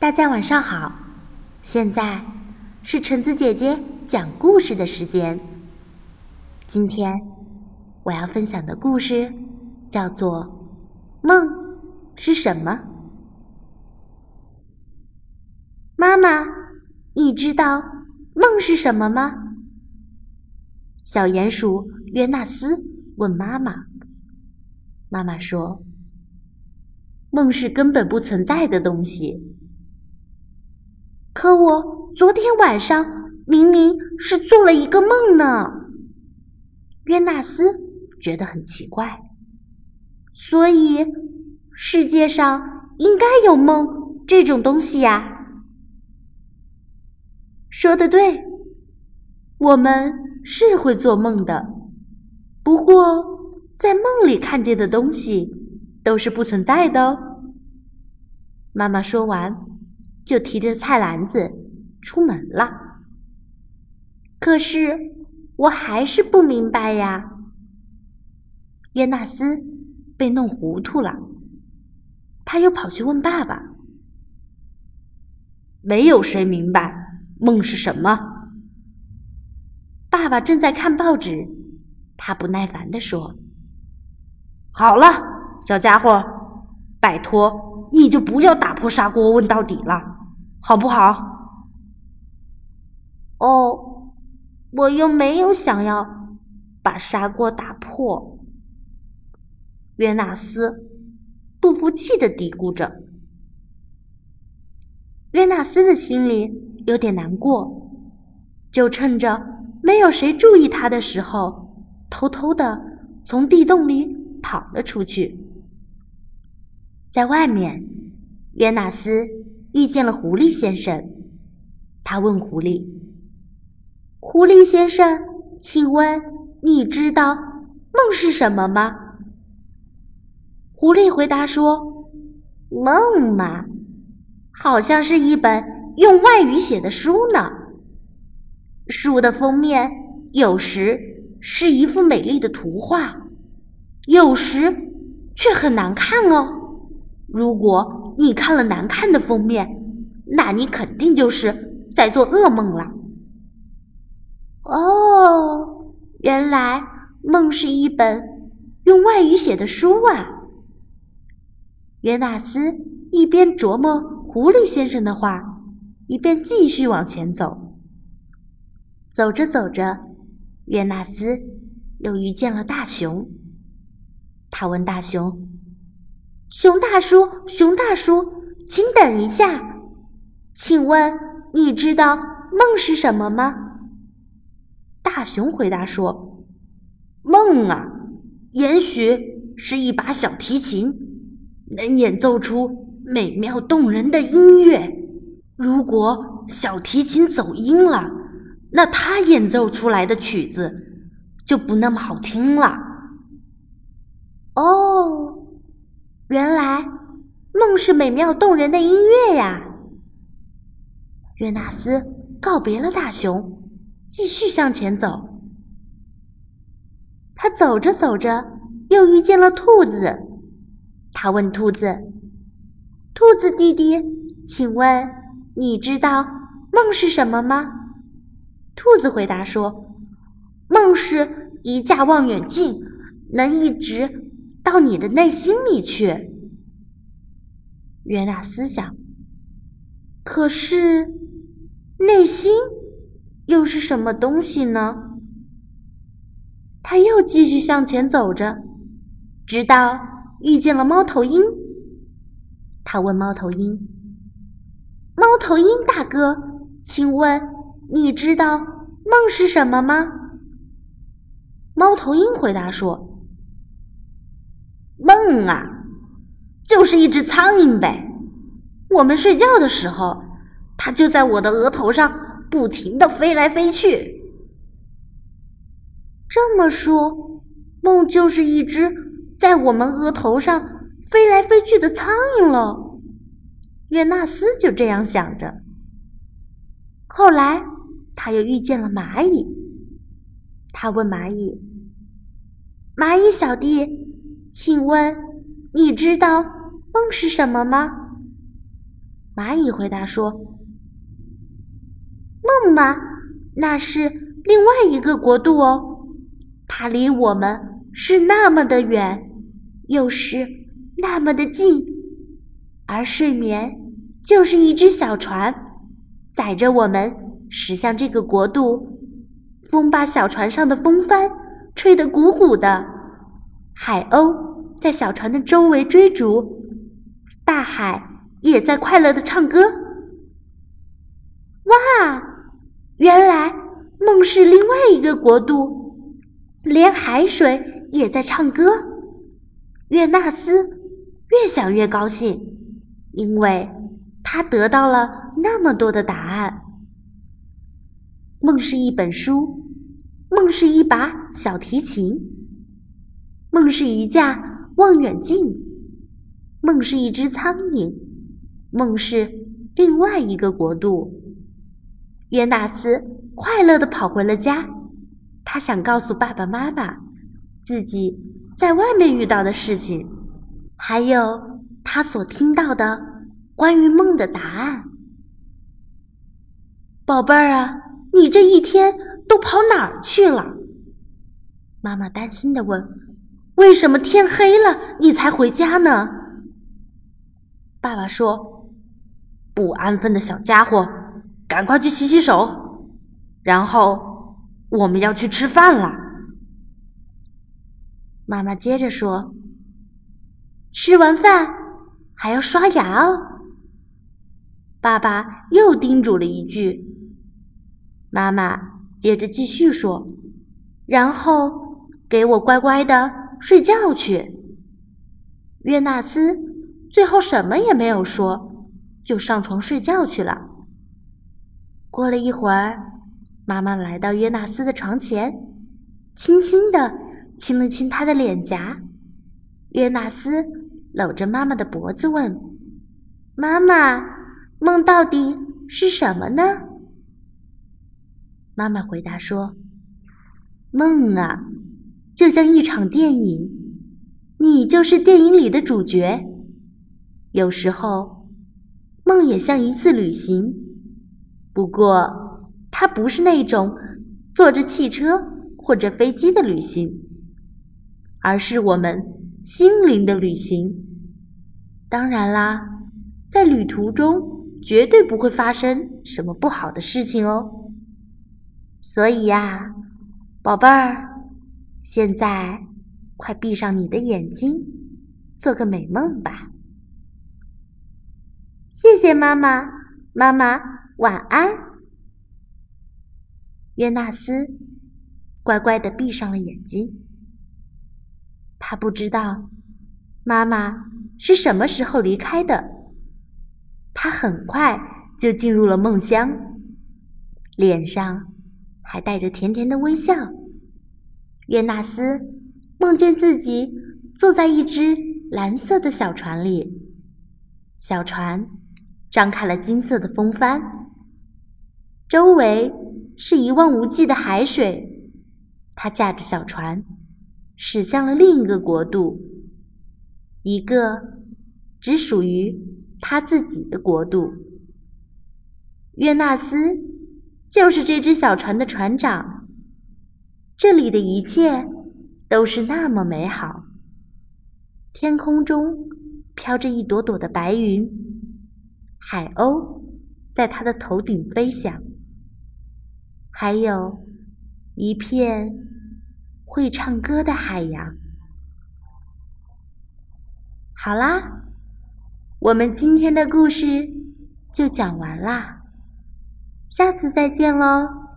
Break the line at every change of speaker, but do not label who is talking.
大家晚上好，现在是橙子姐姐讲故事的时间。今天我要分享的故事叫做《梦是什么》。妈妈，你知道梦是什么吗？小鼹鼠约纳斯问妈妈。妈妈说：“梦是根本不存在的东西。”可我昨天晚上明明是做了一个梦呢。约纳斯觉得很奇怪，所以世界上应该有梦这种东西呀。说的对，我们是会做梦的，不过在梦里看见的东西都是不存在的哦。妈妈说完。就提着菜篮子出门了。可是我还是不明白呀。约纳斯被弄糊涂了，他又跑去问爸爸：“
没有谁明白梦是什么。”
爸爸正在看报纸，他不耐烦地说：“
好了，小家伙，拜托你就不要打破砂锅问到底了。”好不好？
哦，我又没有想要把砂锅打破。约纳斯不服气的嘀咕着。约纳斯的心里有点难过，就趁着没有谁注意他的时候，偷偷的从地洞里跑了出去。在外面，约纳斯。遇见了狐狸先生，他问狐狸：“狐狸先生，请问你知道梦是什么吗？”狐狸回答说：“梦嘛，好像是一本用外语写的书呢。书的封面有时是一幅美丽的图画，有时却很难看哦。如果……”你看了难看的封面，那你肯定就是在做噩梦了。哦，原来梦是一本用外语写的书啊！约纳斯一边琢磨狐狸先生的话，一边继续往前走。走着走着，约纳斯又遇见了大熊。他问大熊。熊大叔，熊大叔，请等一下。请问你知道梦是什么吗？大熊回答说：“
梦啊，也许是一把小提琴，能演奏出美妙动人的音乐。如果小提琴走音了，那它演奏出来的曲子就不那么好听了。”
哦。原来梦是美妙动人的音乐呀！约纳斯告别了大熊，继续向前走。他走着走着，又遇见了兔子。他问兔子：“兔子弟弟，请问你知道梦是什么吗？”兔子回答说：“梦是一架望远镜，能一直……”到你的内心里去，约纳斯想。可是，内心又是什么东西呢？他又继续向前走着，直到遇见了猫头鹰。他问猫头鹰：“猫头鹰大哥，请问你知道梦是什么吗？”猫头鹰回答说。
梦啊，就是一只苍蝇呗。我们睡觉的时候，它就在我的额头上不停的飞来飞去。
这么说，梦就是一只在我们额头上飞来飞去的苍蝇了。约纳斯就这样想着。后来，他又遇见了蚂蚁。他问蚂蚁：“蚂蚁小弟。”请问，你知道梦是什么吗？蚂蚁回答说：“
梦吗？那是另外一个国度哦，它离我们是那么的远，又是那么的近。而睡眠就是一只小船，载着我们驶向这个国度。风把小船上的风帆吹得鼓鼓的，海鸥在小船的周围追逐，大海。”也在快乐的唱歌。哇，原来梦是另外一个国度，连海水也在唱歌。约纳斯越想越高兴，因为他得到了那么多的答案。梦是一本书，梦是一把小提琴，梦是一架望远镜，梦是一只苍蝇。梦是另外一个国度。约纳斯快乐的跑回了家，他想告诉爸爸妈妈自己在外面遇到的事情，还有他所听到的关于梦的答案。宝贝儿啊，你这一天都跑哪儿去了？妈妈担心的问：“为什么天黑了你才回家呢？”爸爸说。不安分的小家伙，赶快去洗洗手，然后我们要去吃饭了。妈妈接着说：“吃完饭还要刷牙哦。”爸爸又叮嘱了一句。妈妈接着继续说：“然后给我乖乖的睡觉去。”约纳斯最后什么也没有说。就上床睡觉去了。过了一会儿，妈妈来到约纳斯的床前，轻轻地亲了亲他的脸颊。约纳斯搂着妈妈的脖子问：“妈妈，梦到底是什么呢？”妈妈回答说：“梦啊，就像一场电影，你就是电影里的主角。有时候。”梦也像一次旅行，不过它不是那种坐着汽车或者飞机的旅行，而是我们心灵的旅行。当然啦，在旅途中绝对不会发生什么不好的事情哦。所以呀，宝贝儿，现在快闭上你的眼睛，做个美梦吧。谢谢妈妈，妈妈晚安。约纳斯乖乖的闭上了眼睛。他不知道妈妈是什么时候离开的。他很快就进入了梦乡，脸上还带着甜甜的微笑。约纳斯梦见自己坐在一只蓝色的小船里，小船。张开了金色的风帆，周围是一望无际的海水。他驾着小船，驶向了另一个国度，一个只属于他自己的国度。约纳斯就是这只小船的船长。这里的一切都是那么美好。天空中飘着一朵朵的白云。海鸥在他的头顶飞翔，还有一片会唱歌的海洋。好啦，我们今天的故事就讲完啦，下次再见喽。